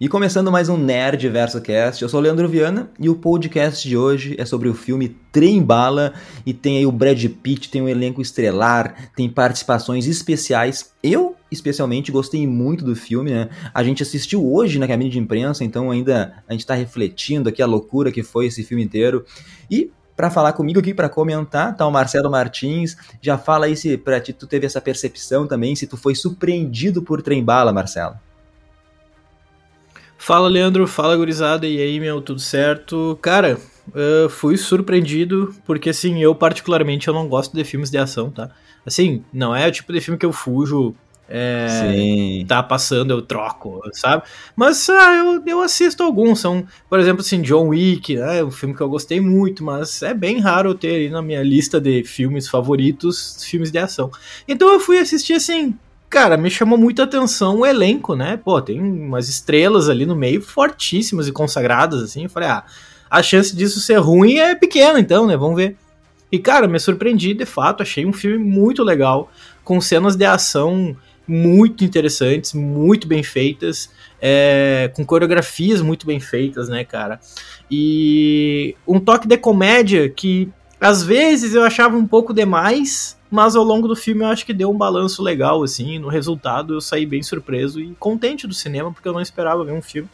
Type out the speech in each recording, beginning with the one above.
E começando mais um Nerd Verso Cast, eu sou o Leandro Viana e o podcast de hoje é sobre o filme Trem Bala e tem aí o Brad Pitt, tem um elenco estrelar, tem participações especiais. Eu, especialmente, gostei muito do filme, né? A gente assistiu hoje na cabine de imprensa, então ainda a gente tá refletindo aqui a loucura que foi esse filme inteiro. E para falar comigo aqui, para comentar, tá o Marcelo Martins. Já fala aí se pra ti tu teve essa percepção também, se tu foi surpreendido por Trem Bala, Marcelo. Fala, Leandro. Fala, gurizada. E aí, meu, tudo certo? Cara, uh, fui surpreendido, porque, assim, eu particularmente eu não gosto de filmes de ação, tá? Assim, não é o tipo de filme que eu fujo é, Sim. tá passando, eu troco, sabe? Mas ah, eu, eu assisto alguns, são, por exemplo, assim, John Wick, né, é um filme que eu gostei muito, mas é bem raro eu ter aí na minha lista de filmes favoritos, filmes de ação. Então eu fui assistir, assim, cara, me chamou muito atenção o elenco, né? Pô, tem umas estrelas ali no meio fortíssimas e consagradas, assim. Eu falei, ah, a chance disso ser ruim é pequena, então, né? Vamos ver. E, cara, me surpreendi, de fato, achei um filme muito legal, com cenas de ação muito interessantes, muito bem feitas, é, com coreografias muito bem feitas, né, cara? E um toque de comédia que às vezes eu achava um pouco demais, mas ao longo do filme eu acho que deu um balanço legal, assim. No resultado eu saí bem surpreso e contente do cinema, porque eu não esperava ver um filme.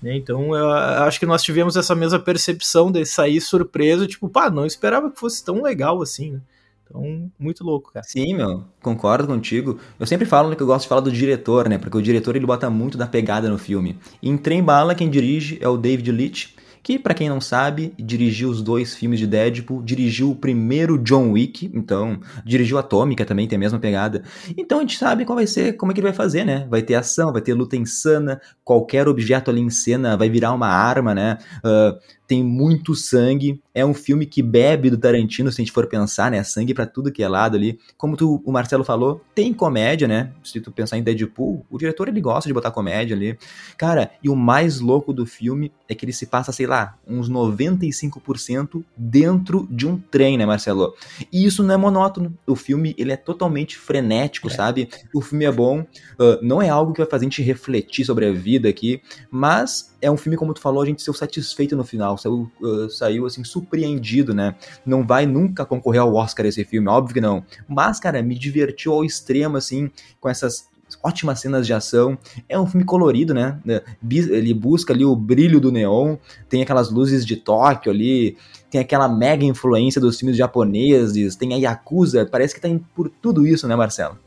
Né? Então eu acho que nós tivemos essa mesma percepção de sair surpreso, tipo, pá, não esperava que fosse tão legal assim, né? Então, muito louco, cara. Sim, meu, concordo contigo. Eu sempre falo que eu gosto de falar do diretor, né? Porque o diretor ele bota muito da pegada no filme. Em Trem Bala, quem dirige é o David Leitch que para quem não sabe, dirigiu os dois filmes de Deadpool, dirigiu o primeiro John Wick, então dirigiu Atômica também, tem a mesma pegada. Então a gente sabe qual vai ser, como é que ele vai fazer, né? Vai ter ação, vai ter luta insana, qualquer objeto ali em cena vai virar uma arma, né? Uh, tem muito sangue. É um filme que bebe do Tarantino, se a gente for pensar, né? Sangue para tudo que é lado ali. Como tu, o Marcelo falou, tem comédia, né? Se tu pensar em Deadpool, o diretor ele gosta de botar comédia ali. Cara, e o mais louco do filme é que ele se passa, sei lá, uns 95% dentro de um trem, né, Marcelo? E isso não é monótono. O filme, ele é totalmente frenético, é. sabe? O filme é bom, uh, não é algo que vai fazer a gente refletir sobre a vida aqui, mas é um filme, como tu falou, a gente saiu satisfeito no final, saiu, saiu assim, surpreendido, né? Não vai nunca concorrer ao Oscar esse filme, óbvio que não. Mas, cara, me divertiu ao extremo, assim, com essas ótimas cenas de ação. É um filme colorido, né? Ele busca ali o brilho do neon, tem aquelas luzes de Tóquio ali, tem aquela mega influência dos filmes japoneses, tem a Yakuza, parece que tem por tudo isso, né, Marcelo?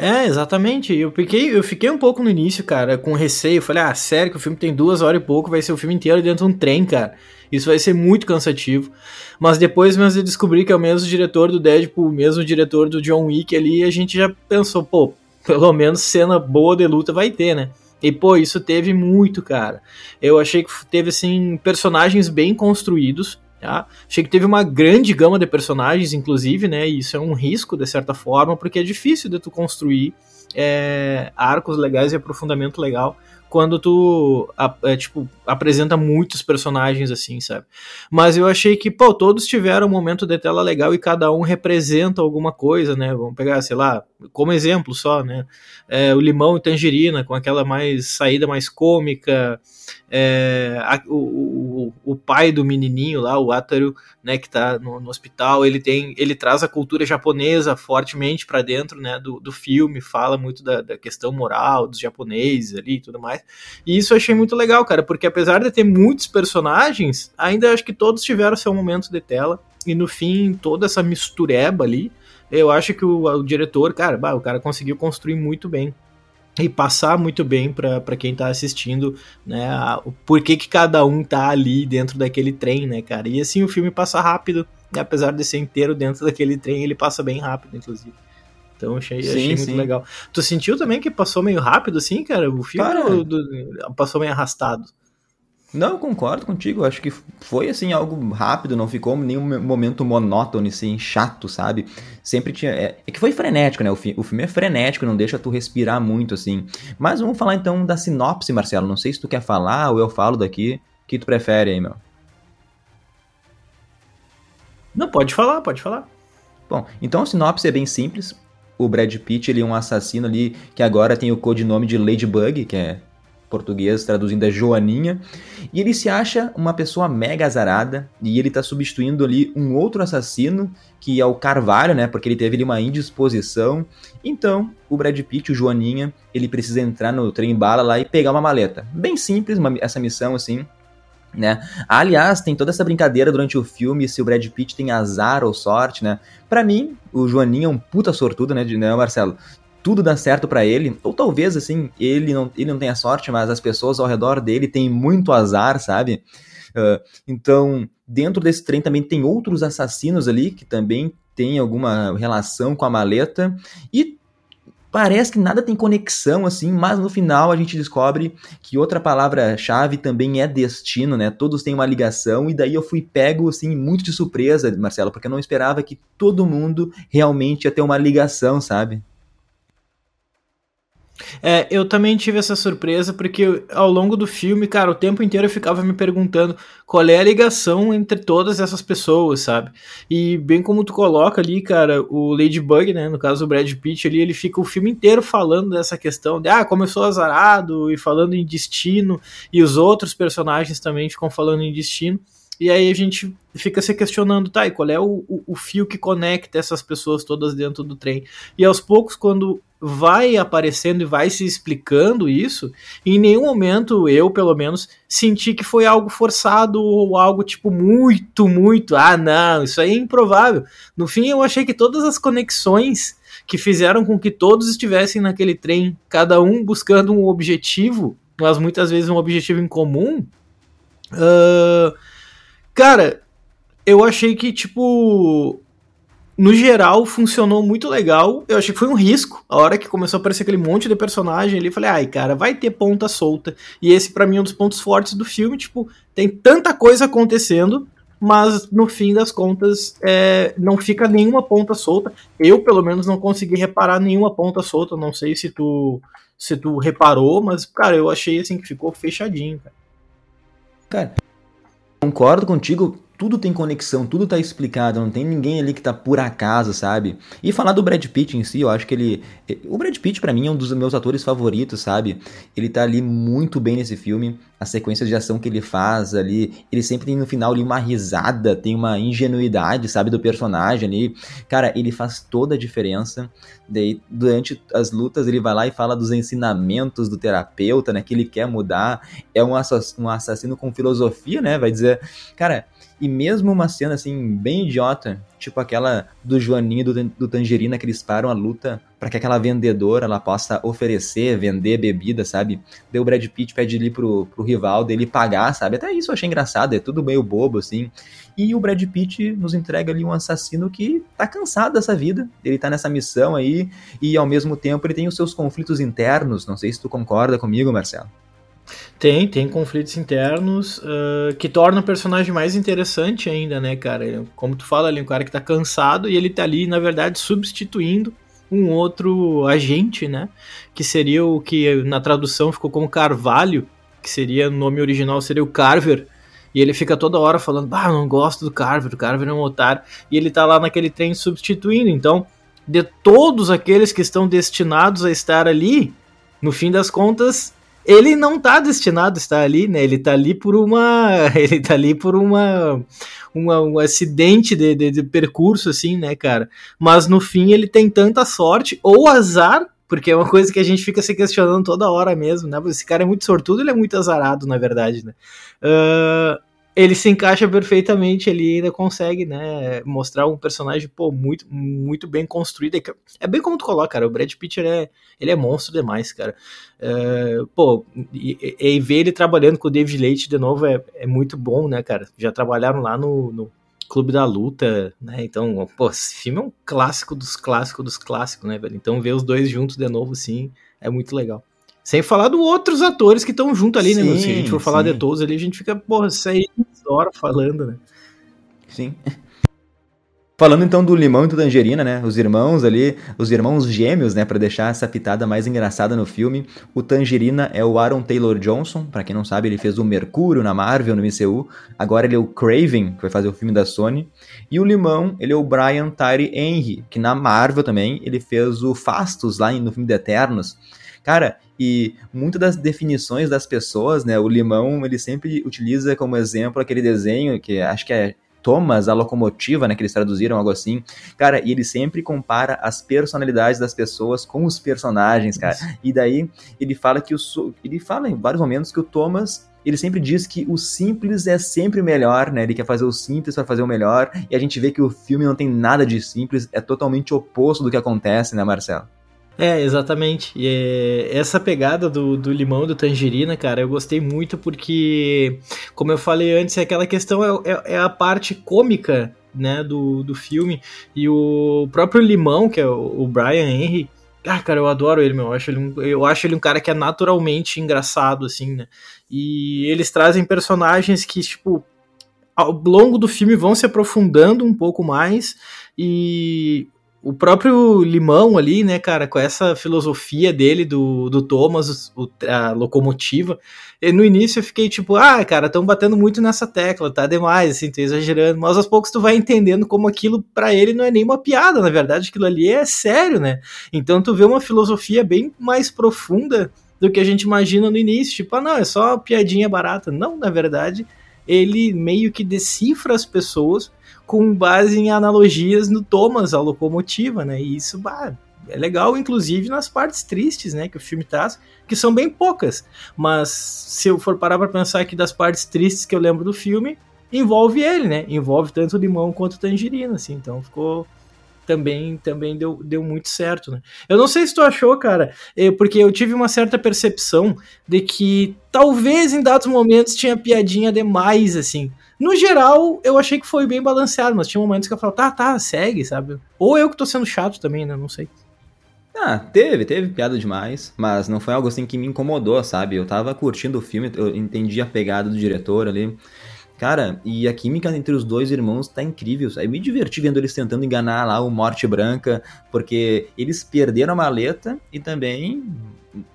É, exatamente. Eu fiquei, eu fiquei um pouco no início, cara, com receio. Falei, ah, sério que o filme tem duas horas e pouco, vai ser o filme inteiro dentro de um trem, cara. Isso vai ser muito cansativo. Mas depois mesmo eu descobri que é o mesmo diretor do Deadpool, o mesmo diretor do John Wick ali, a gente já pensou, pô, pelo menos cena boa de luta vai ter, né? E, pô, isso teve muito, cara. Eu achei que teve, assim, personagens bem construídos Tá? Achei que teve uma grande gama de personagens, inclusive, né? E isso é um risco, de certa forma, porque é difícil de tu construir é, arcos legais e aprofundamento legal quando tu, é, tipo, apresenta muitos personagens assim, sabe? Mas eu achei que, pô, todos tiveram um momento de tela legal e cada um representa alguma coisa, né? Vamos pegar, sei lá, como exemplo só, né? É, o Limão e Tangerina, com aquela mais saída mais cômica, é, a, o, o, pai do menininho lá, o Ataru, né, que tá no, no, hospital, ele tem, ele traz a cultura japonesa fortemente para dentro, né, do, do filme, fala muito da, da questão moral dos japoneses ali e tudo mais, e isso eu achei muito legal, cara, porque apesar de ter muitos personagens, ainda acho que todos tiveram seu momento de tela, e no fim, toda essa mistureba ali, eu acho que o, o diretor, cara, bah, o cara conseguiu construir muito bem e passar muito bem para quem tá assistindo, né, a, o porquê que cada um tá ali dentro daquele trem, né, cara. E assim o filme passa rápido, né, apesar de ser inteiro dentro daquele trem, ele passa bem rápido, inclusive. Então achei, sim, achei muito legal. Tu sentiu também que passou meio rápido, assim, cara? O filme cara, do, passou meio arrastado? Não, eu concordo contigo. Acho que foi assim algo rápido, não ficou nenhum momento monótono, assim, chato, sabe? Sempre tinha. É, é que foi frenético, né? O, fi, o filme é frenético, não deixa tu respirar muito, assim. Mas vamos falar então da sinopse, Marcelo. Não sei se tu quer falar ou eu falo daqui. O que tu prefere aí, meu? Não, pode falar, pode falar. Bom, então a sinopse é bem simples. o Brad Pitt, ele é um assassino ali que agora tem o codinome de Ladybug, que é português traduzindo é Joaninha, e ele se acha uma pessoa mega azarada, e ele tá substituindo ali um outro assassino, que é o Carvalho, né, porque ele teve ali uma indisposição, então o Brad Pitt, o Joaninha, ele precisa entrar no trem bala lá e pegar uma maleta. Bem simples uma, essa missão, assim, né? Aliás, tem toda essa brincadeira durante o filme se o Brad Pitt tem azar ou sorte, né? Para mim, o Joaninha é um puta sortudo, né, né Marcelo? Tudo dá certo para ele, ou talvez assim, ele não, ele não tenha sorte, mas as pessoas ao redor dele têm muito azar, sabe? Uh, então, dentro desse trem também tem outros assassinos ali que também têm alguma relação com a maleta e parece que nada tem conexão assim, mas no final a gente descobre que outra palavra-chave também é destino, né? Todos têm uma ligação e daí eu fui pego assim muito de surpresa, Marcelo, porque eu não esperava que todo mundo realmente ia ter uma ligação, sabe? É, eu também tive essa surpresa, porque ao longo do filme, cara, o tempo inteiro eu ficava me perguntando qual é a ligação entre todas essas pessoas, sabe? E bem como tu coloca ali, cara, o Ladybug, né, no caso o Brad Pitt ali, ele fica o filme inteiro falando dessa questão de, ah, sou azarado, e falando em destino, e os outros personagens também ficam falando em destino. E aí a gente fica se questionando, tá, e qual é o, o, o, fio que conecta essas pessoas todas dentro do trem? E aos poucos, quando vai aparecendo e vai se explicando isso, em nenhum momento eu, pelo menos, senti que foi algo forçado ou algo tipo muito, muito, ah, não, isso aí é improvável. No fim, eu achei que todas as conexões que fizeram com que todos estivessem naquele trem, cada um buscando um objetivo, mas muitas vezes um objetivo em comum, uh, Cara, eu achei que, tipo, no geral, funcionou muito legal. Eu achei que foi um risco. A hora que começou a aparecer aquele monte de personagem ali, eu falei, ai, cara, vai ter ponta solta. E esse, para mim, é um dos pontos fortes do filme. Tipo, tem tanta coisa acontecendo, mas no fim das contas, é, não fica nenhuma ponta solta. Eu, pelo menos, não consegui reparar nenhuma ponta solta. Não sei se tu, se tu reparou, mas, cara, eu achei assim que ficou fechadinho, cara. Cara, Concordo contigo, tudo tem conexão, tudo tá explicado, não tem ninguém ali que tá por acaso, sabe? E falar do Brad Pitt em si, eu acho que ele. O Brad Pitt, para mim, é um dos meus atores favoritos, sabe? Ele tá ali muito bem nesse filme. As sequências de ação que ele faz ali, ele sempre tem no final ali uma risada, tem uma ingenuidade, sabe, do personagem ali. Cara, ele faz toda a diferença. Daí, durante as lutas, ele vai lá e fala dos ensinamentos do terapeuta, né? Que ele quer mudar. É um assassino com filosofia, né? Vai dizer, cara e mesmo uma cena assim, bem idiota, tipo aquela do Joaninho do, do Tangerina que eles param a luta para que aquela vendedora ela possa oferecer, vender bebida, sabe? Deu o Brad Pitt pede ali pro, pro rival dele pagar, sabe? Até isso eu achei engraçado, é tudo meio bobo assim. E o Brad Pitt nos entrega ali um assassino que tá cansado dessa vida, ele tá nessa missão aí e ao mesmo tempo ele tem os seus conflitos internos, não sei se tu concorda comigo, Marcelo. Tem, tem conflitos internos uh, que tornam o personagem mais interessante ainda, né, cara? Como tu fala ali, um cara que tá cansado e ele tá ali, na verdade, substituindo um outro agente, né? Que seria o que na tradução ficou como Carvalho, que seria, no nome original seria o Carver. E ele fica toda hora falando, ah, não gosto do Carver, o Carver é um otário. E ele tá lá naquele trem substituindo. Então, de todos aqueles que estão destinados a estar ali, no fim das contas, ele não tá destinado a estar ali, né? Ele tá ali por uma. Ele tá ali por uma. uma um acidente de, de, de percurso, assim, né, cara? Mas no fim ele tem tanta sorte ou azar porque é uma coisa que a gente fica se questionando toda hora mesmo, né? Esse cara é muito sortudo, ele é muito azarado, na verdade, né? Uh, ele se encaixa perfeitamente, ele ainda consegue, né, mostrar um personagem, pô, muito, muito bem construído. É bem como tu coloca, cara, o Brad Pitt, ele é, ele é monstro demais, cara. É, pô, e, e, ver ele trabalhando com o David Leite de novo é, é muito bom, né, cara? Já trabalharam lá no, no Clube da Luta, né, então, pô, esse filme é um clássico dos clássicos dos clássicos, né, velho? Então ver os dois juntos de novo, sim, é muito legal. Sem falar dos outros atores que estão junto ali, sim, né? Se a gente for falar sim. de todos ali, a gente fica, porra, seis horas falando, né? Sim. Falando então do limão e do tangerina, né? Os irmãos ali, os irmãos gêmeos, né? Para deixar essa pitada mais engraçada no filme. O tangerina é o Aaron Taylor Johnson. para quem não sabe, ele fez o Mercúrio na Marvel, no MCU. Agora ele é o Craven, que vai fazer o filme da Sony. E o limão, ele é o Brian Tyree Henry, que na Marvel também ele fez o Fastos lá no filme de Eternos. Cara, e muitas das definições das pessoas, né? O limão, ele sempre utiliza como exemplo aquele desenho que acho que é Thomas, a locomotiva, né, que eles traduziram, algo assim. Cara, e ele sempre compara as personalidades das pessoas com os personagens, cara. E daí ele fala que o ele fala em vários momentos que o Thomas ele sempre diz que o simples é sempre melhor, né? Ele quer fazer o simples para fazer o melhor, e a gente vê que o filme não tem nada de simples, é totalmente oposto do que acontece, né, Marcelo? É, exatamente. E é, essa pegada do, do limão do tangerina, cara, eu gostei muito porque, como eu falei antes, é aquela questão é, é, é a parte cômica né, do, do filme. E o próprio limão, que é o, o Brian Henry, ah, cara, eu adoro ele, meu. Eu acho ele, um, eu acho ele um cara que é naturalmente engraçado, assim, né? E eles trazem personagens que, tipo, ao longo do filme vão se aprofundando um pouco mais. E o próprio Limão ali, né, cara, com essa filosofia dele do, do Thomas, o, a locomotiva, e no início eu fiquei tipo, ah, cara, estão batendo muito nessa tecla, tá demais, assim, tô exagerando, mas aos poucos tu vai entendendo como aquilo para ele não é nem uma piada, na verdade, aquilo ali é sério, né? Então tu vê uma filosofia bem mais profunda do que a gente imagina no início, tipo, ah, não, é só piadinha barata. Não, na verdade, ele meio que decifra as pessoas com base em analogias no Thomas, a locomotiva, né? E isso, bah, é legal, inclusive nas partes tristes, né, que o filme traz, que são bem poucas. Mas se eu for parar para pensar aqui das partes tristes que eu lembro do filme, envolve ele, né? Envolve tanto o limão quanto o tangerina, assim. Então ficou também também deu, deu muito certo, né? Eu não sei se tu achou, cara, porque eu tive uma certa percepção de que talvez em dados momentos tinha piadinha demais, assim. No geral, eu achei que foi bem balanceado, mas tinha momentos que eu falava, tá, tá, segue, sabe? Ou eu que tô sendo chato também, né? Não sei. Ah, teve, teve piada demais, mas não foi algo assim que me incomodou, sabe? Eu tava curtindo o filme, eu entendi a pegada do diretor ali. Cara, e a química entre os dois irmãos tá incrível. Eu me diverti vendo eles tentando enganar lá o Morte Branca, porque eles perderam a maleta e também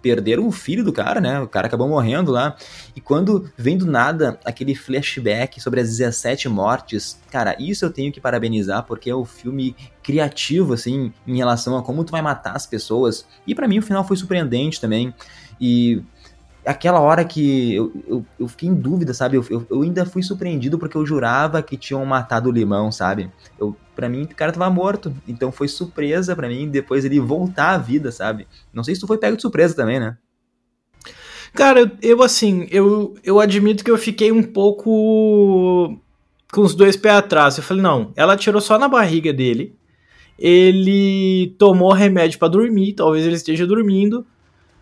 perderam o filho do cara, né? O cara acabou morrendo lá. E quando vem do nada aquele flashback sobre as 17 mortes, cara, isso eu tenho que parabenizar porque é o um filme criativo, assim, em relação a como tu vai matar as pessoas. E para mim o final foi surpreendente também. E aquela hora que eu, eu, eu, fiquei em dúvida, sabe? Eu, eu, eu, ainda fui surpreendido porque eu jurava que tinham matado o limão, sabe? Eu, pra mim, o cara tava morto. Então foi surpresa para mim depois ele voltar à vida, sabe? Não sei se tu foi pego de surpresa também, né? Cara, eu, eu assim, eu, eu admito que eu fiquei um pouco com os dois pés atrás. Eu falei, não, ela tirou só na barriga dele. Ele tomou remédio para dormir, talvez ele esteja dormindo.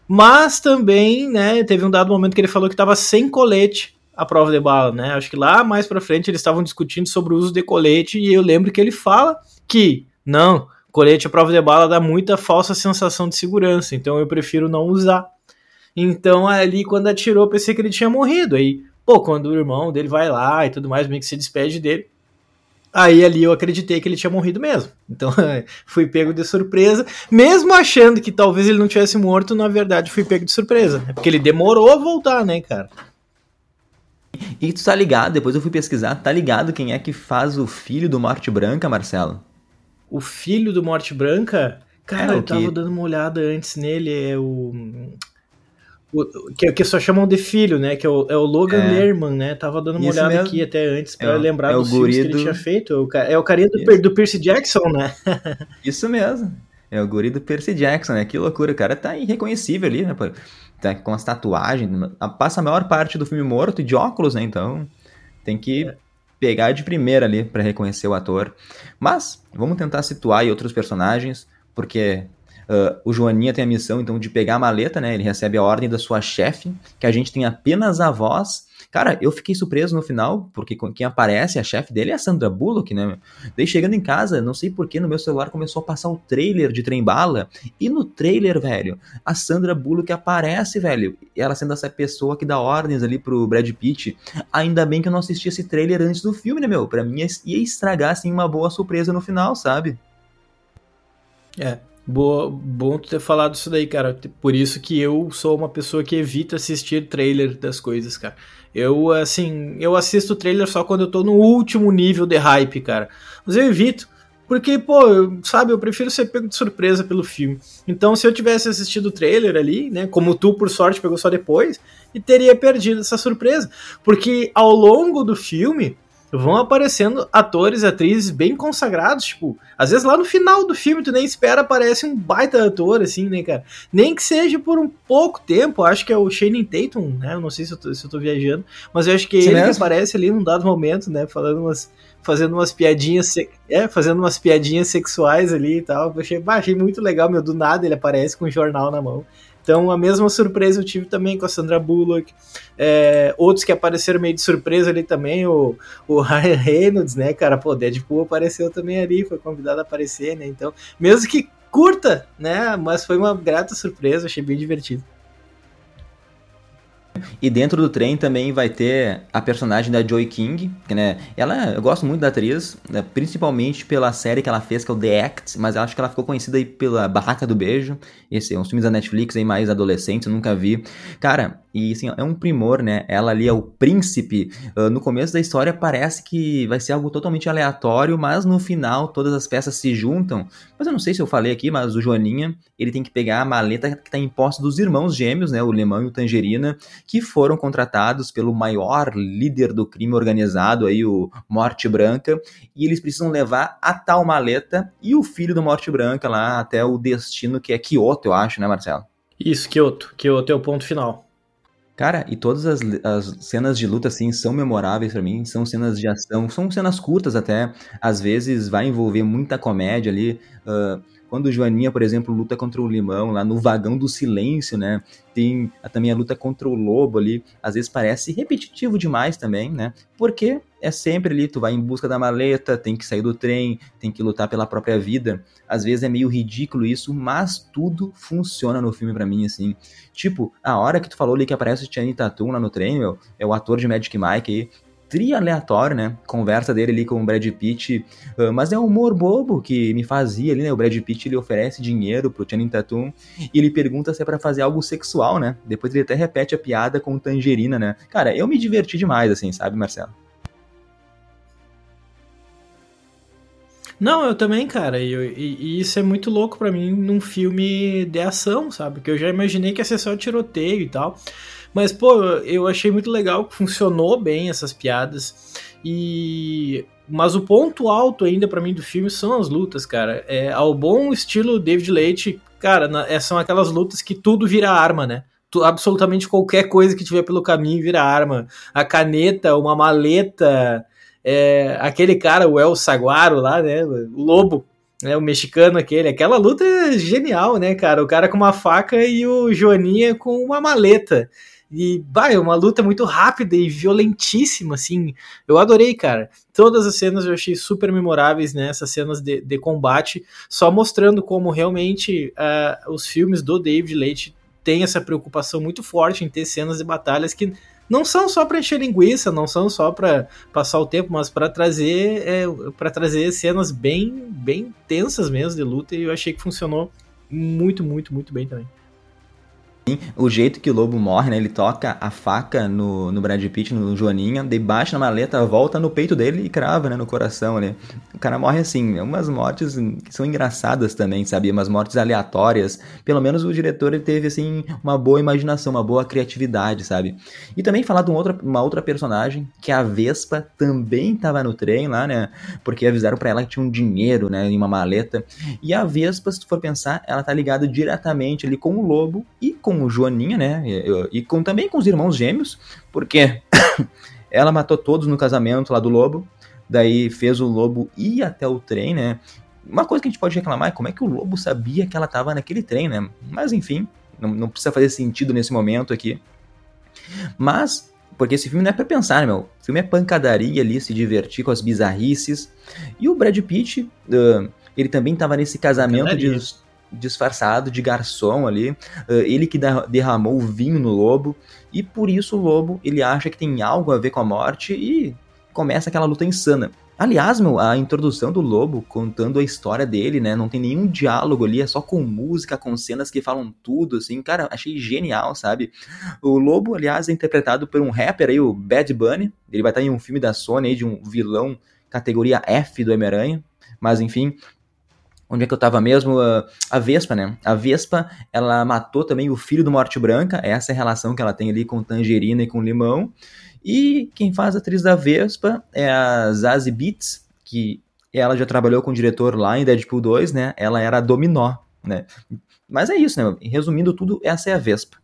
Mas também, né, teve um dado momento que ele falou que estava sem colete a prova de bala, né? Acho que lá mais para frente eles estavam discutindo sobre o uso de colete e eu lembro que ele fala que não, colete a prova de bala dá muita falsa sensação de segurança, então eu prefiro não usar. Então ali quando atirou, pensei que ele tinha morrido. Aí, pô, quando o irmão dele vai lá e tudo mais, meio que se despede dele, Aí ali eu acreditei que ele tinha morrido mesmo. Então fui pego de surpresa, mesmo achando que talvez ele não tivesse morto, na verdade fui pego de surpresa, né? porque ele demorou a voltar, né, cara? E tu tá ligado, depois eu fui pesquisar, tá ligado quem é que faz o filho do Morte Branca, Marcelo? O filho do Morte Branca? Cara, é, eu tava que... dando uma olhada antes nele, é o que, que só chamam de filho, né? Que é o, é o Logan é. Lerman, né? Tava dando uma Isso olhada mesmo. aqui até antes para é, lembrar é dos filmes que ele tinha feito. É o carinha do, do Percy Jackson, né? Isso mesmo. É o guri do Percy Jackson, né? Que loucura, o cara tá irreconhecível ali, né? Tá com as tatuagens, passa a maior parte do filme morto e de óculos, né? Então tem que é. pegar de primeira ali para reconhecer o ator. Mas vamos tentar situar aí outros personagens, porque Uh, o Joaninha tem a missão, então, de pegar a maleta, né? Ele recebe a ordem da sua chefe, que a gente tem apenas a voz, Cara, eu fiquei surpreso no final, porque quem aparece, a chefe dele é a Sandra Bullock, né? Daí chegando em casa, não sei porquê, no meu celular começou a passar o trailer de Trem Bala. E no trailer, velho, a Sandra Bullock aparece, velho. Ela sendo essa pessoa que dá ordens ali pro Brad Pitt. Ainda bem que eu não assisti esse trailer antes do filme, né, meu? Pra mim ia estragar, assim, uma boa surpresa no final, sabe? É, Boa, bom tu ter falado isso daí, cara. Por isso que eu sou uma pessoa que evita assistir trailer das coisas, cara. Eu, assim, eu assisto trailer só quando eu tô no último nível de hype, cara. Mas eu evito. Porque, pô, eu, sabe, eu prefiro ser pego de surpresa pelo filme. Então, se eu tivesse assistido o trailer ali, né, como tu, por sorte, pegou só depois, e teria perdido essa surpresa. Porque ao longo do filme, vão aparecendo atores e atrizes bem consagrados, tipo, às vezes lá no final do filme tu nem espera, aparece um baita ator, assim, né, cara? Nem que seja por um pouco tempo, acho que é o Shane Tatum, né? Eu não sei se eu tô, se eu tô viajando, mas eu acho que Sim, ele aparece ali num dado momento, né, falando umas fazendo umas piadinhas, é, fazendo umas piadinhas sexuais ali e tal. Achei, bah, achei muito legal, meu, do nada ele aparece com um jornal na mão. Então, a mesma surpresa eu tive também com a Sandra Bullock. É, outros que apareceram meio de surpresa ali também, o, o Ryan Reynolds, né, cara? Pô, Deadpool apareceu também ali, foi convidado a aparecer, né? Então, mesmo que curta, né? Mas foi uma grata surpresa, achei bem divertido. E dentro do trem também vai ter a personagem da Joy King, que, né, ela, eu gosto muito da atriz, né, principalmente pela série que ela fez, que é o The Act, mas acho que ela ficou conhecida aí pela Barraca do Beijo, esse é um filme da Netflix aí mais adolescente, eu nunca vi. Cara, e assim, é um primor, né? Ela ali é o príncipe. Uh, no começo da história parece que vai ser algo totalmente aleatório, mas no final todas as peças se juntam. Mas eu não sei se eu falei aqui, mas o Joaninha, ele tem que pegar a maleta que está em posse dos irmãos gêmeos, né? O Lemão e o Tangerina, que foram contratados pelo maior líder do crime organizado aí, o Morte Branca, e eles precisam levar a tal maleta e o filho do Morte Branca lá até o destino que é Kyoto, eu acho, né, Marcelo? Isso, Kyoto. Kyoto é o ponto final. Cara, e todas as, as cenas de luta, assim, são memoráveis para mim, são cenas de ação, são cenas curtas até, às vezes vai envolver muita comédia ali, uh, quando o Joaninha, por exemplo, luta contra o Limão lá no vagão do silêncio, né? Tem também a luta contra o Lobo ali. Às vezes parece repetitivo demais também, né? Porque é sempre ali, tu vai em busca da maleta, tem que sair do trem, tem que lutar pela própria vida. Às vezes é meio ridículo isso, mas tudo funciona no filme para mim, assim. Tipo, a hora que tu falou ali que aparece o Channing Tatum lá no trem, meu, é o ator de Magic Mike aí, tri aleatório, né? Conversa dele ali com o Brad Pitt, uh, mas é um humor bobo que me fazia ali, né? O Brad Pitt ele oferece dinheiro pro Channing Tatum e ele pergunta se é para fazer algo sexual, né? Depois ele até repete a piada com Tangerina, né? Cara, eu me diverti demais, assim, sabe, Marcelo? Não, eu também, cara, e, e, e isso é muito louco para mim num filme de ação, sabe? Que eu já imaginei que ia ser só tiroteio e tal. Mas, pô, eu achei muito legal, funcionou bem essas piadas. E. Mas o ponto alto ainda para mim do filme são as lutas, cara. É, ao bom estilo David Leite, cara, na, é, são aquelas lutas que tudo vira arma, né? Absolutamente qualquer coisa que tiver pelo caminho vira arma. A caneta, uma maleta, é, aquele cara, o El Saguaro lá, né? O lobo, né, o mexicano aquele, aquela luta é genial, né, cara? O cara com uma faca e o Joaninha com uma maleta. E, vai, é uma luta muito rápida e violentíssima, assim. Eu adorei, cara. Todas as cenas eu achei super memoráveis, né? Essas cenas de, de combate, só mostrando como realmente uh, os filmes do David Leite têm essa preocupação muito forte em ter cenas de batalhas que não são só para encher linguiça, não são só para passar o tempo, mas para trazer é, para trazer cenas bem bem tensas mesmo de luta e eu achei que funcionou muito, muito, muito bem também. O jeito que o lobo morre, né? Ele toca a faca no, no Brad Pitt, no Joaninha, debaixo na maleta, volta no peito dele e crava, né? No coração ali. O cara morre assim. É umas mortes que são engraçadas também, sabe? Umas mortes aleatórias. Pelo menos o diretor ele teve, assim, uma boa imaginação, uma boa criatividade, sabe? E também falar de uma outra, uma outra personagem, que é a Vespa também tava no trem lá, né? Porque avisaram para ela que tinha um dinheiro, né? Em uma maleta. E a Vespa, se tu for pensar, ela tá ligada diretamente ali com o lobo e com o Joaninha, né? E, e com, também com os irmãos gêmeos, porque ela matou todos no casamento lá do lobo, daí fez o lobo ir até o trem, né? Uma coisa que a gente pode reclamar é como é que o lobo sabia que ela estava naquele trem, né? Mas enfim, não, não precisa fazer sentido nesse momento aqui. Mas Porque esse filme não é pra pensar, né, meu? O filme é pancadaria ali, se divertir com as bizarrices. E o Brad Pitt, uh, ele também tava nesse casamento de, disfarçado de garçom ali. Uh, ele que derramou o vinho no lobo. E por isso o lobo, ele acha que tem algo a ver com a morte e começa aquela luta insana. Aliás, meu, a introdução do Lobo contando a história dele, né? Não tem nenhum diálogo ali, é só com música, com cenas que falam tudo, assim. Cara, achei genial, sabe? O Lobo, aliás, é interpretado por um rapper aí, o Bad Bunny. Ele vai estar em um filme da Sony aí de um vilão categoria F do Homem-Aranha. Mas enfim, onde é que eu tava mesmo? Uh, a Vespa, né? A Vespa, ela matou também o filho do Morte Branca, essa é a relação que ela tem ali com Tangerina e com Limão. E quem faz a atriz da Vespa é a Zazie Beetz, que ela já trabalhou com o diretor lá em Deadpool 2, né? Ela era a Dominó, né? Mas é isso, né? Resumindo tudo, essa é a Vespa.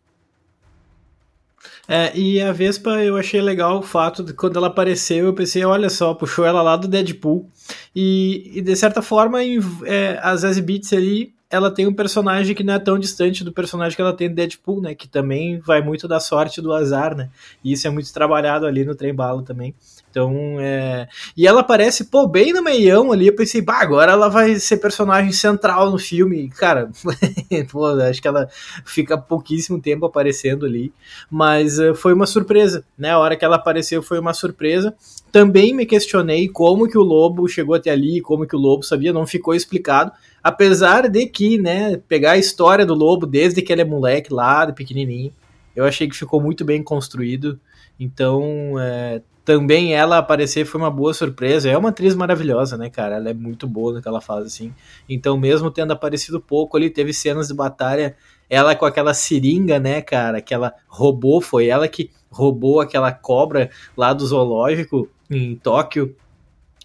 É, e a Vespa eu achei legal o fato de quando ela apareceu, eu pensei, olha só, puxou ela lá do Deadpool. E, e de certa forma, é, a Zazie Beetz ali ela tem um personagem que não é tão distante do personagem que ela tem no Deadpool, né? Que também vai muito da sorte do azar, né? E isso é muito trabalhado ali no Trem Bala também. Então, é... E ela aparece, pô, bem no meião ali. Eu pensei, bah, agora ela vai ser personagem central no filme. Cara, pô, acho que ela fica pouquíssimo tempo aparecendo ali. Mas uh, foi uma surpresa, né? A hora que ela apareceu foi uma surpresa. Também me questionei como que o lobo chegou até ali, como que o lobo sabia, não ficou explicado. Apesar de que, né, pegar a história do lobo desde que ele é moleque lá, de pequenininho, eu achei que ficou muito bem construído. Então, é, também ela aparecer foi uma boa surpresa. É uma atriz maravilhosa, né, cara? Ela é muito boa no que ela faz, assim. Então, mesmo tendo aparecido pouco ali, teve cenas de batalha. Ela com aquela seringa, né, cara? Que ela roubou, foi ela que roubou aquela cobra lá do zoológico em Tóquio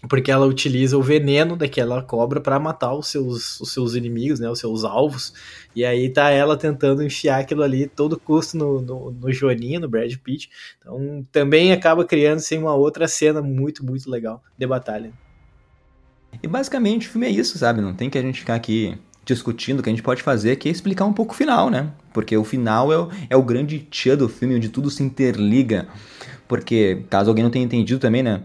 porque ela utiliza o veneno daquela cobra para matar os seus, os seus inimigos, né, os seus alvos. E aí tá ela tentando enfiar aquilo ali todo custo no, no, no Joaninha, no Brad Pitt. Então também acaba criando assim, uma outra cena muito, muito legal de batalha. E basicamente o filme é isso, sabe? Não tem que a gente ficar aqui discutindo, o que a gente pode fazer que é explicar um pouco o final, né? Porque o final é o, é o grande tchan do filme, onde tudo se interliga. Porque, caso alguém não tenha entendido também, né?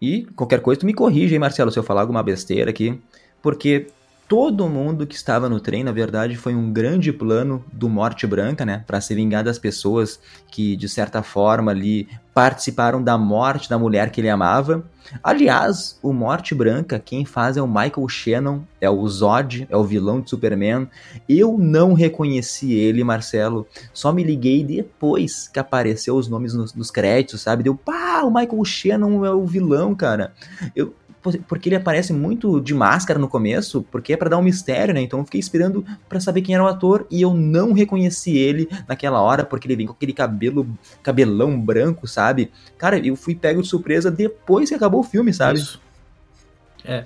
E qualquer coisa, tu me corrige aí, Marcelo, se eu falar alguma besteira aqui. Porque todo mundo que estava no trem, na verdade, foi um grande plano do Morte Branca, né? Para se vingar das pessoas que, de certa forma, ali participaram da morte da mulher que ele amava. Aliás, o Morte Branca, quem faz é o Michael Shannon, é o Zod, é o vilão de Superman. Eu não reconheci ele, Marcelo. Só me liguei depois que apareceu os nomes nos, nos créditos, sabe? Deu, pá, o Michael Shannon é o vilão, cara. Eu, porque ele aparece muito de máscara no começo, porque é para dar um mistério, né? Então eu fiquei esperando para saber quem era o ator e eu não reconheci ele naquela hora, porque ele vem com aquele cabelo, cabelão branco, sabe? Cara, eu fui pego de surpresa depois que acabou o filme, sabe? Isso. É.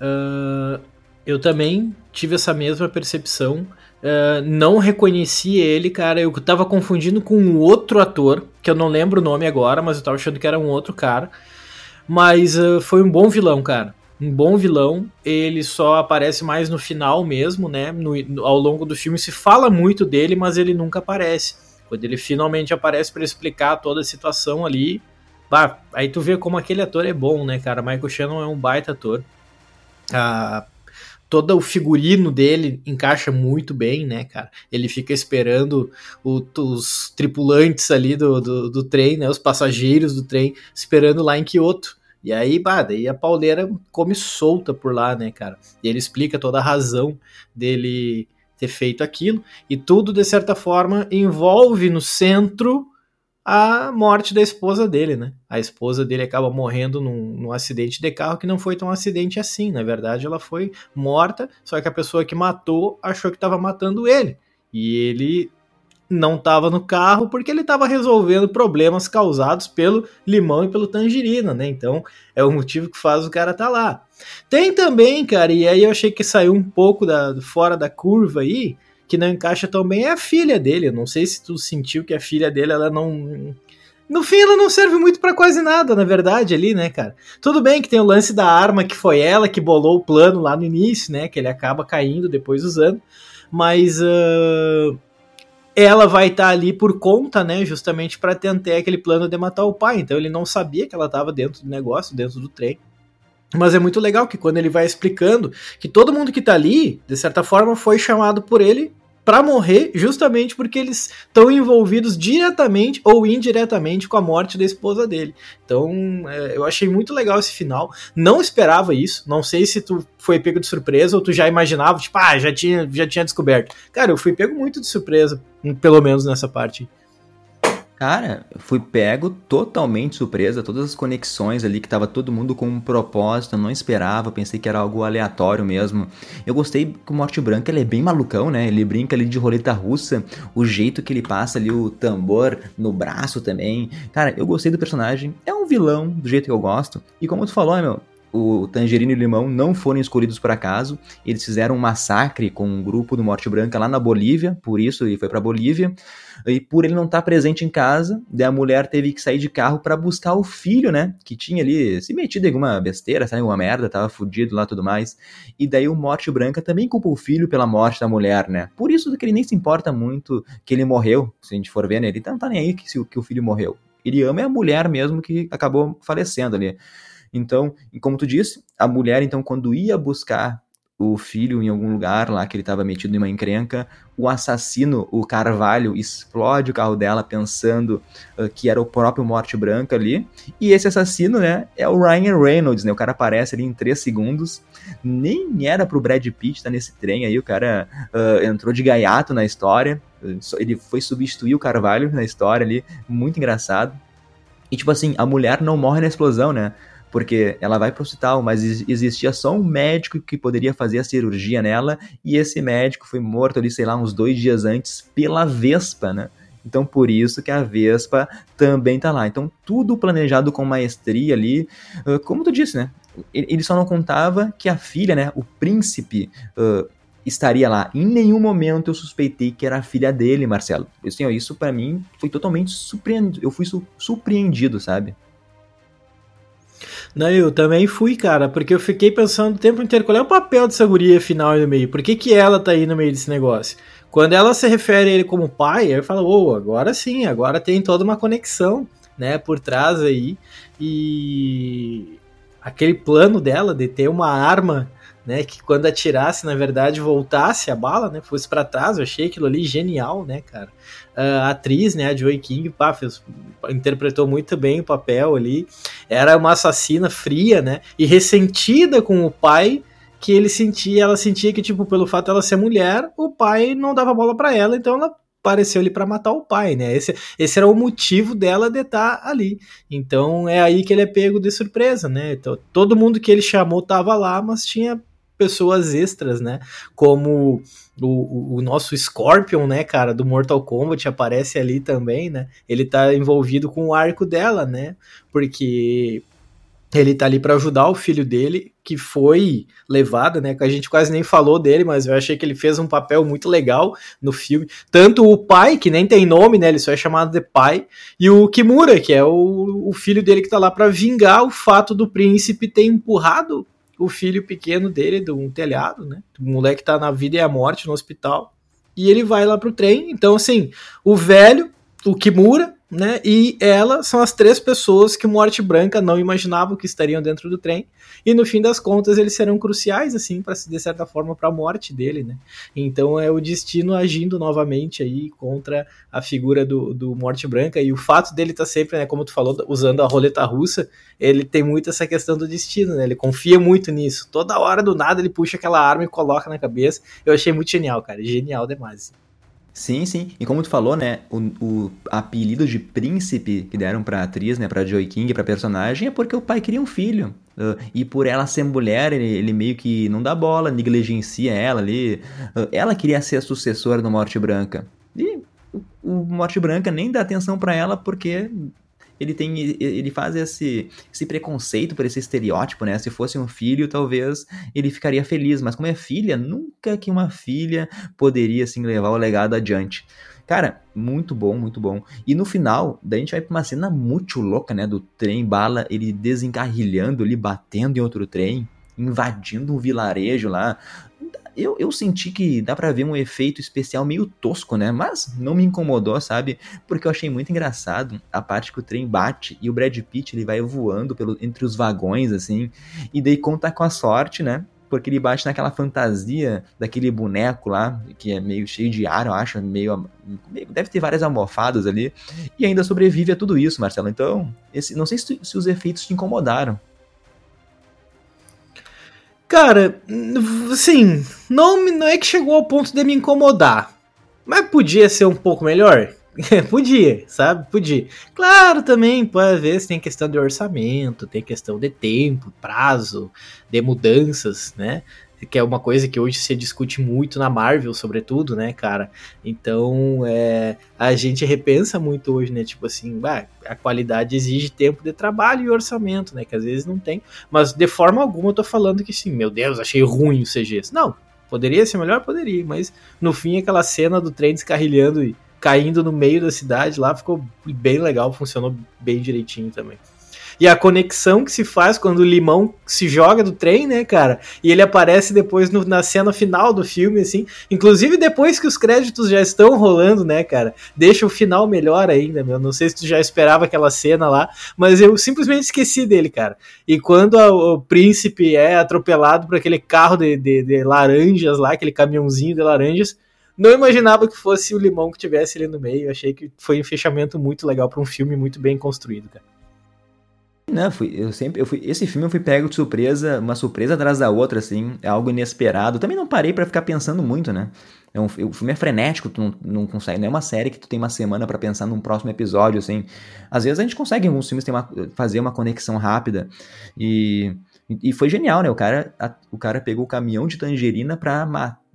Uh, eu também tive essa mesma percepção. Uh, não reconheci ele, cara. Eu tava confundindo com um outro ator, que eu não lembro o nome agora, mas eu tava achando que era um outro cara. Mas uh, foi um bom vilão, cara. Um bom vilão. Ele só aparece mais no final mesmo, né? No, no, ao longo do filme se fala muito dele, mas ele nunca aparece. Quando ele finalmente aparece para explicar toda a situação ali, bah, aí tu vê como aquele ator é bom, né, cara? Michael Shannon é um baita ator. Ah, todo o figurino dele encaixa muito bem, né, cara? Ele fica esperando o, os tripulantes ali do, do, do, trem, né? Os passageiros do trem, esperando lá em Kyoto. E aí, bah, daí a pauleira come solta por lá, né, cara? E ele explica toda a razão dele ter feito aquilo. E tudo, de certa forma, envolve no centro a morte da esposa dele, né? A esposa dele acaba morrendo num, num, acidente de carro que não foi tão acidente assim. Na verdade, ela foi morta, só que a pessoa que matou achou que estava matando ele. E ele não estava no carro porque ele estava resolvendo problemas causados pelo limão e pelo tangerina, né? Então é o motivo que faz o cara estar tá lá. Tem também, cara, e aí eu achei que saiu um pouco da, fora da curva aí, que não encaixa tão bem, é a filha dele. Eu não sei se tu sentiu que a filha dele, ela não. No fim, ela não serve muito para quase nada, na verdade, ali, né, cara? Tudo bem que tem o lance da arma, que foi ela que bolou o plano lá no início, né? Que ele acaba caindo depois usando. Mas. Uh ela vai estar tá ali por conta, né, justamente para tentar aquele plano de matar o pai. Então ele não sabia que ela estava dentro do negócio, dentro do trem. Mas é muito legal que quando ele vai explicando que todo mundo que tá ali, de certa forma, foi chamado por ele para morrer, justamente porque eles estão envolvidos diretamente ou indiretamente com a morte da esposa dele. Então, é, eu achei muito legal esse final. Não esperava isso. Não sei se tu foi pego de surpresa ou tu já imaginava, tipo, ah, já tinha, já tinha descoberto. Cara, eu fui pego muito de surpresa, pelo menos nessa parte. Cara, fui pego totalmente surpresa, todas as conexões ali que tava todo mundo com um propósito, eu não esperava, pensei que era algo aleatório mesmo. Eu gostei que o Morte Branca ele é bem malucão, né? Ele brinca ali de roleta russa, o jeito que ele passa ali o tambor no braço também. Cara, eu gostei do personagem, é um vilão do jeito que eu gosto. E como tu falou, meu, o Tangerino e o Limão não foram escolhidos por acaso. Eles fizeram um massacre com um grupo do Morte Branca lá na Bolívia, por isso ele foi para Bolívia. E por ele não estar tá presente em casa, a mulher teve que sair de carro para buscar o filho, né? Que tinha ali se metido em alguma besteira, sabe, alguma merda, tava fudido lá tudo mais. E daí o Morte Branca também culpa o filho pela morte da mulher, né? Por isso que ele nem se importa muito que ele morreu, se a gente for ver, né? Ele não tá nem aí que, que o filho morreu. Ele ama é a mulher mesmo que acabou falecendo ali. Então, como tu disse, a mulher, então, quando ia buscar o filho em algum lugar lá que ele estava metido em uma encrenca, o assassino, o Carvalho, explode o carro dela pensando uh, que era o próprio Morte Branca ali. E esse assassino, né, é o Ryan Reynolds, né? O cara aparece ali em 3 segundos. Nem era pro Brad Pitt estar tá nesse trem aí, o cara uh, entrou de gaiato na história. Ele foi substituir o Carvalho na história ali, muito engraçado. E tipo assim, a mulher não morre na explosão, né? Porque ela vai para o hospital, mas existia só um médico que poderia fazer a cirurgia nela, e esse médico foi morto ali, sei lá, uns dois dias antes pela Vespa, né? Então, por isso que a Vespa também tá lá. Então, tudo planejado com maestria ali. Como tu disse, né? Ele só não contava que a filha, né? O príncipe. Uh, estaria lá. Em nenhum momento eu suspeitei que era a filha dele, Marcelo. Assim, ó, isso para mim foi totalmente surpreendido. Eu fui su surpreendido, sabe? Não, eu também fui, cara, porque eu fiquei pensando o tempo inteiro qual é o papel dessa guria final aí no meio. Por que, que ela tá aí no meio desse negócio? Quando ela se refere a ele como pai, eu falo, oh, agora sim, agora tem toda uma conexão, né, por trás aí. E aquele plano dela de ter uma arma né, que quando atirasse, na verdade, voltasse a bala, né, fosse para trás, eu achei aquilo ali genial, né, cara. A atriz, né, a Joy King, pá, fez, interpretou muito bem o papel ali. Era uma assassina fria, né, e ressentida com o pai, que ele sentia, ela sentia que, tipo, pelo fato dela ser mulher, o pai não dava bola para ela, então ela apareceu ali para matar o pai, né? Esse, esse era o motivo dela de estar ali. Então é aí que ele é pego de surpresa, né? Então, todo mundo que ele chamou tava lá, mas tinha pessoas extras, né? Como o, o, nosso Scorpion, né, cara, do Mortal Kombat aparece ali também, né? Ele tá envolvido com o arco dela, né? Porque ele tá ali para ajudar o filho dele, que foi levado, né? Que a gente quase nem falou dele, mas eu achei que ele fez um papel muito legal no filme. Tanto o pai, que nem tem nome, né? Ele só é chamado de pai, e o Kimura, que é o, o filho dele que tá lá para vingar o fato do príncipe ter empurrado o filho pequeno dele de um telhado, né? O moleque tá na vida e a morte no hospital. E ele vai lá pro trem. Então, assim, o velho, o Kimura, né? E ela são as três pessoas que Morte Branca não imaginava que estariam dentro do trem. E no fim das contas, eles serão cruciais, assim, para de certa forma, para a morte dele, né? Então é o destino agindo novamente aí contra a figura do, do Morte Branca. E o fato dele estar tá sempre, né, como tu falou, usando a roleta russa, ele tem muito essa questão do destino, né? Ele confia muito nisso. Toda hora do nada ele puxa aquela arma e coloca na cabeça. Eu achei muito genial, cara. Genial demais. Sim, sim. E como tu falou, né, o, o apelido de príncipe que deram pra atriz, né, pra Joy King, pra personagem, é porque o pai queria um filho. Uh, e por ela ser mulher, ele, ele, meio que não dá bola, negligencia ela ali. Uh, ela queria ser a sucessora do Morte Branca. E o Morte Branca nem dá atenção para ela porque ele tem ele faz esse, esse preconceito por esse estereótipo, né? Se fosse um filho, talvez ele ficaria feliz, mas como é filha, nunca que uma filha poderia assim levar o legado adiante. Cara, muito bom, muito bom. E no final, daí a gente vai pra uma cena muito louca, né? Do trem bala, ele desencarrilhando, ele batendo em outro trem, invadindo um vilarejo lá. Eu, eu senti que dá pra ver um efeito especial meio tosco, né? Mas não me incomodou, sabe? Porque eu achei muito engraçado a parte que o trem bate e o Brad Pitt ele vai voando pelo, entre os vagões, assim, e daí conta com a sorte, né? porque ele bate naquela fantasia daquele boneco lá, que é meio cheio de ar, eu acho, meio deve ter várias almofadas ali, e ainda sobrevive a tudo isso, Marcelo. Então, esse, não sei se, se os efeitos te incomodaram. Cara, sim, não, não é que chegou ao ponto de me incomodar, mas podia ser um pouco melhor. Podia, sabe? Podia. Claro, também, às vezes tem questão de orçamento, tem questão de tempo, prazo, de mudanças, né? Que é uma coisa que hoje se discute muito na Marvel, sobretudo, né, cara? Então, é, a gente repensa muito hoje, né? Tipo assim, bah, a qualidade exige tempo de trabalho e orçamento, né? Que às vezes não tem. Mas de forma alguma eu tô falando que, sim, meu Deus, achei ruim o CGs. Não, poderia ser melhor? Poderia, mas no fim aquela cena do trem descarrilhando e caindo no meio da cidade lá, ficou bem legal, funcionou bem direitinho também. E a conexão que se faz quando o limão se joga do trem, né, cara? E ele aparece depois no, na cena final do filme, assim. Inclusive depois que os créditos já estão rolando, né, cara? Deixa o final melhor ainda, meu. Não sei se tu já esperava aquela cena lá, mas eu simplesmente esqueci dele, cara. E quando a, o príncipe é atropelado por aquele carro de, de, de laranjas lá, aquele caminhãozinho de laranjas, não imaginava que fosse o limão que tivesse ali no meio. Achei que foi um fechamento muito legal para um filme muito bem construído, cara. Não, fui, eu sempre, eu fui, esse filme eu fui pego de surpresa, uma surpresa atrás da outra, assim, é algo inesperado. Também não parei para ficar pensando muito, né? É um, o filme é frenético, tu não, não, consegue, não é uma série que tu tem uma semana para pensar num próximo episódio, assim. Às vezes a gente consegue em alguns filmes ter uma, fazer uma conexão rápida e, e foi genial, né? O cara, a, o cara pegou o caminhão de tangerina pra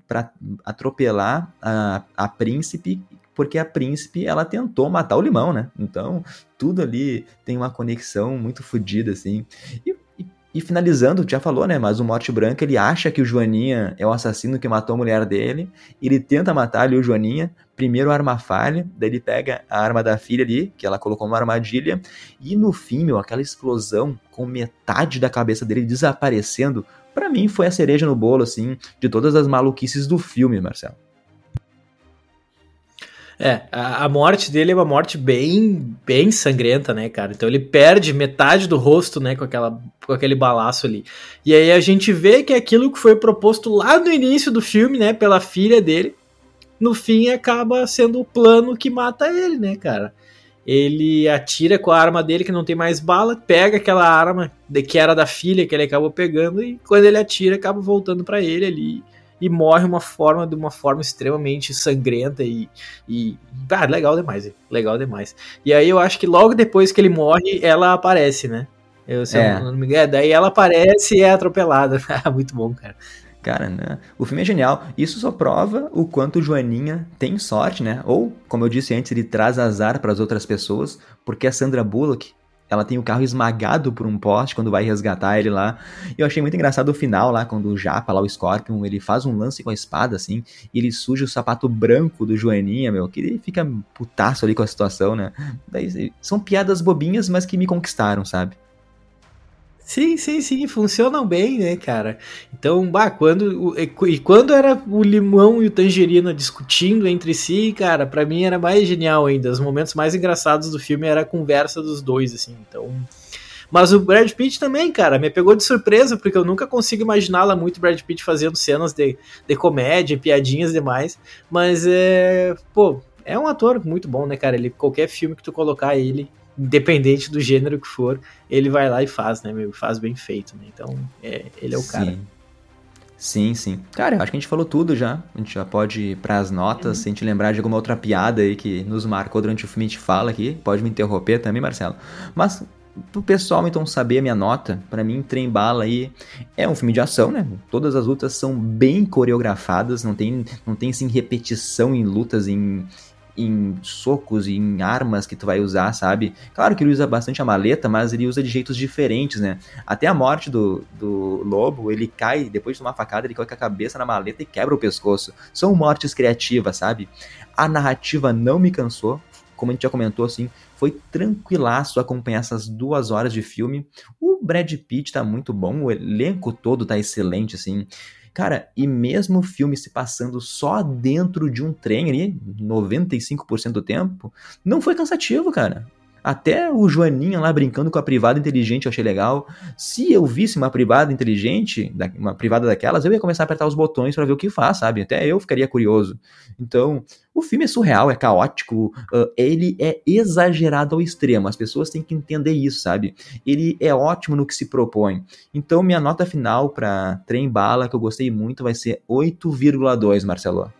para atropelar a, a príncipe, porque a príncipe ela tentou matar o limão, né? Então tudo ali tem uma conexão muito fodida, assim. E, e, e, finalizando, já falou, né? Mas o Morte Branca ele acha que o Joaninha é o assassino que matou a mulher dele. Ele tenta matar ali o Joaninha. Primeiro a arma falha, daí ele pega a arma da filha ali, que ela colocou uma armadilha. E no fim, meu, aquela explosão com metade da cabeça dele desaparecendo para mim foi a cereja no bolo, assim, de todas as maluquices do filme, Marcelo. É, a, a, morte dele é uma morte bem, bem sangrenta, né, cara? Então ele perde metade do rosto, né, com, aquela, com aquele balaço ali. E aí a gente vê que aquilo que foi proposto lá no início do filme, né, pela filha dele, no fim acaba sendo o plano que mata ele, né, cara? ele atira com a arma dele que não tem mais bala, pega aquela arma de, que era da filha que ele acabou pegando e quando ele atira acaba voltando para ele ali e morre uma forma de uma forma extremamente sangrenta e, e ah, legal demais, legal demais. E aí eu acho que logo depois que ele morre, ela aparece, né? Eu, se é. eu não me engano, daí ela aparece e é atropelada. Muito bom, cara. Cara, né? O filme é genial. Isso só prova o quanto o Joaninha tem sorte, né? Ou, como eu disse antes, ele traz azar para as outras pessoas, porque a Sandra Bullock, ela tem o carro esmagado por um poste quando vai resgatar ele lá. E eu achei muito engraçado o final lá, quando o Japa, lá o Scorpion, ele faz um lance com a espada, assim, e ele suja o sapato branco do Joaninha, meu, que ele fica putaço ali com a situação, né? Daí, são piadas bobinhas, mas que me conquistaram, sabe? Sim, sim, sim, funcionam bem, né, cara? Então, bah, quando e quando era o limão e o tangerina discutindo entre si, cara, para mim era mais genial ainda. Os momentos mais engraçados do filme era a conversa dos dois, assim. Então, mas o Brad Pitt também, cara, me pegou de surpresa, porque eu nunca consigo imaginar lá muito Brad Pitt fazendo cenas de, de comédia, piadinhas demais. Mas é. Pô, é um ator muito bom, né, cara? Ele, qualquer filme que tu colocar ele, independente do gênero que for, ele vai lá e faz, né, meu? Faz bem feito, né? Então, é, ele é o sim. cara. Sim, sim. Cara, eu acho que a gente falou tudo já. A gente já pode ir pras notas, uhum. se a gente lembrar de alguma outra piada aí que nos marcou durante o filme, a gente fala aqui. Pode me interromper também, Marcelo. Mas, pro pessoal então saber a minha nota, para mim, Trem Bala aí é um filme de ação, né? Todas as lutas são bem coreografadas, não tem, não tem assim, repetição em lutas, em, em socos e em armas que tu vai usar, sabe? Claro que ele usa bastante a maleta, mas ele usa de jeitos diferentes, né? Até a morte do, do lobo, ele cai, depois de tomar facada, ele coloca a cabeça na maleta e quebra o pescoço. São mortes criativas, sabe? A narrativa não me cansou, como a gente já comentou, assim, foi tranquilaço acompanhar essas duas horas de filme. O Brad Pitt tá muito bom, o elenco todo tá excelente, assim. Cara, e mesmo o filme se passando só dentro de um trem ali, 95% do tempo, não foi cansativo, cara. Até o Joaninha lá brincando com a privada inteligente eu achei legal. Se eu visse uma privada inteligente, uma privada daquelas, eu ia começar a apertar os botões para ver o que faz, sabe? Até eu ficaria curioso. Então, o filme é surreal, é caótico, uh, ele é exagerado ao extremo. As pessoas têm que entender isso, sabe? Ele é ótimo no que se propõe. Então, minha nota final para Trem Bala, que eu gostei muito, vai ser 8,2, Marcelo.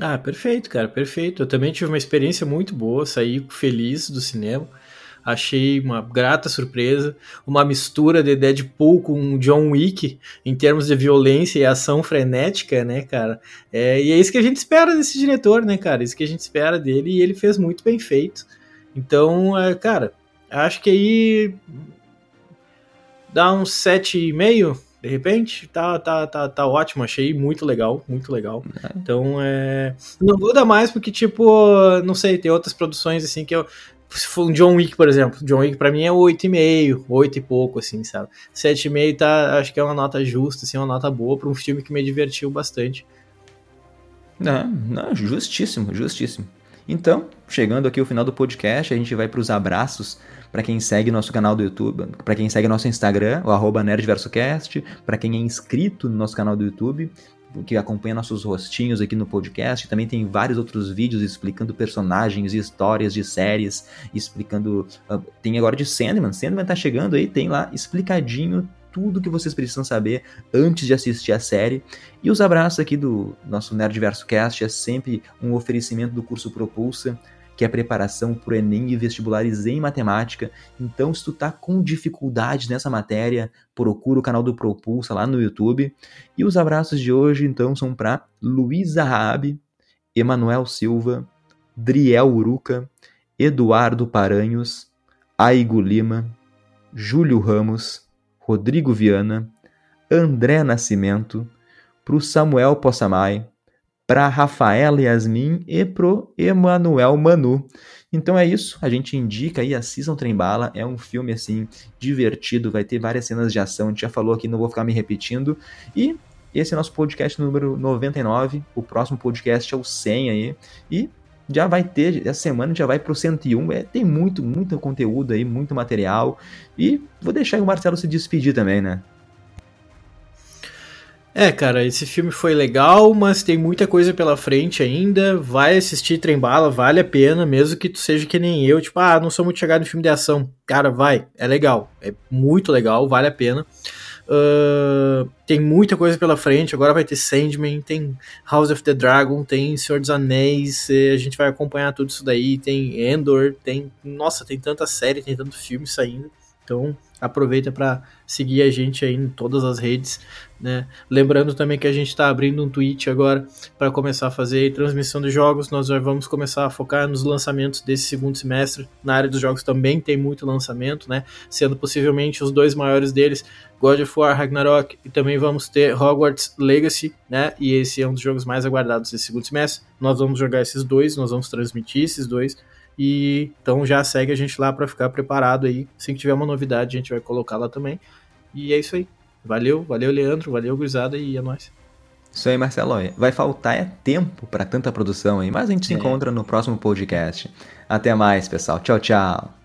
Ah, perfeito, cara, perfeito. Eu também tive uma experiência muito boa, saí feliz do cinema. Achei uma grata surpresa, uma mistura de Deadpool com John Wick em termos de violência e ação frenética, né, cara? É, e é isso que a gente espera desse diretor, né, cara? Isso que a gente espera dele e ele fez muito bem feito. Então, é, cara, acho que aí dá uns 7,5 de repente, tá, tá, tá, tá ótimo, achei muito legal, muito legal. É. Então, é. Não vou dar mais porque, tipo, não sei, tem outras produções assim que eu. Se for um John Wick, por exemplo, John Wick pra mim é 8,5, 8 e pouco, assim, sabe? 7,5 tá, acho que é uma nota justa, assim, uma nota boa pra um filme que me divertiu bastante. Não, não, justíssimo, justíssimo. Então, chegando aqui ao final do podcast, a gente vai para os abraços para quem segue nosso canal do YouTube, para quem segue nosso Instagram, o nerdversocast, para quem é inscrito no nosso canal do YouTube, que acompanha nossos rostinhos aqui no podcast. Também tem vários outros vídeos explicando personagens e histórias de séries, explicando. Uh, tem agora de Sandman. Sandman tá chegando aí, tem lá explicadinho tudo que vocês precisam saber antes de assistir a série. E os abraços aqui do nosso Nerdverso Cast é sempre um oferecimento do curso Propulsa que é preparação para o Enem e vestibulares em matemática. Então, se tu tá com dificuldades nessa matéria, procura o canal do Propulsa lá no YouTube. E os abraços de hoje, então, são para Luísa Raab, Emanuel Silva, Driel Uruca, Eduardo Paranhos, Aigo Lima, Júlio Ramos, Rodrigo Viana, André Nascimento, para o Samuel Possamay, para Rafaela Yasmin e pro Emanuel Manu. Então é isso, a gente indica aí, assistam Trembala, é um filme assim divertido, vai ter várias cenas de ação, a gente já falou aqui, não vou ficar me repetindo. E esse é nosso podcast número 99, o próximo podcast é o 100 aí, e já vai ter, essa semana já vai pro 101, é, tem muito, muito conteúdo aí, muito material, e vou deixar o Marcelo se despedir também, né? É, cara, esse filme foi legal, mas tem muita coisa pela frente ainda. Vai assistir Trembala, vale a pena, mesmo que tu seja que nem eu, tipo, ah, não sou muito chegado em filme de ação. Cara, vai, é legal, é muito legal, vale a pena. Uh, tem muita coisa pela frente, agora vai ter Sandman, tem House of the Dragon, tem Senhor dos Anéis, a gente vai acompanhar tudo isso daí, tem Endor, tem. Nossa, tem tanta série, tem tanto filme saindo. Então, aproveita para seguir a gente aí em todas as redes, né? Lembrando também que a gente está abrindo um Twitch agora para começar a fazer transmissão de jogos. Nós já vamos começar a focar nos lançamentos desse segundo semestre. Na área dos jogos também tem muito lançamento, né? Sendo possivelmente os dois maiores deles, God of War Ragnarok e também vamos ter Hogwarts Legacy, né? E esse é um dos jogos mais aguardados desse segundo semestre. Nós vamos jogar esses dois, nós vamos transmitir esses dois e então já segue a gente lá para ficar preparado aí. Assim que tiver uma novidade, a gente vai colocar lá também. E é isso aí. Valeu, valeu, Leandro, valeu, Gurizada, e é nóis. Isso aí, Marcelo. Vai faltar é tempo para tanta produção aí, mas a gente se é. encontra no próximo podcast. Até mais, pessoal. Tchau, tchau.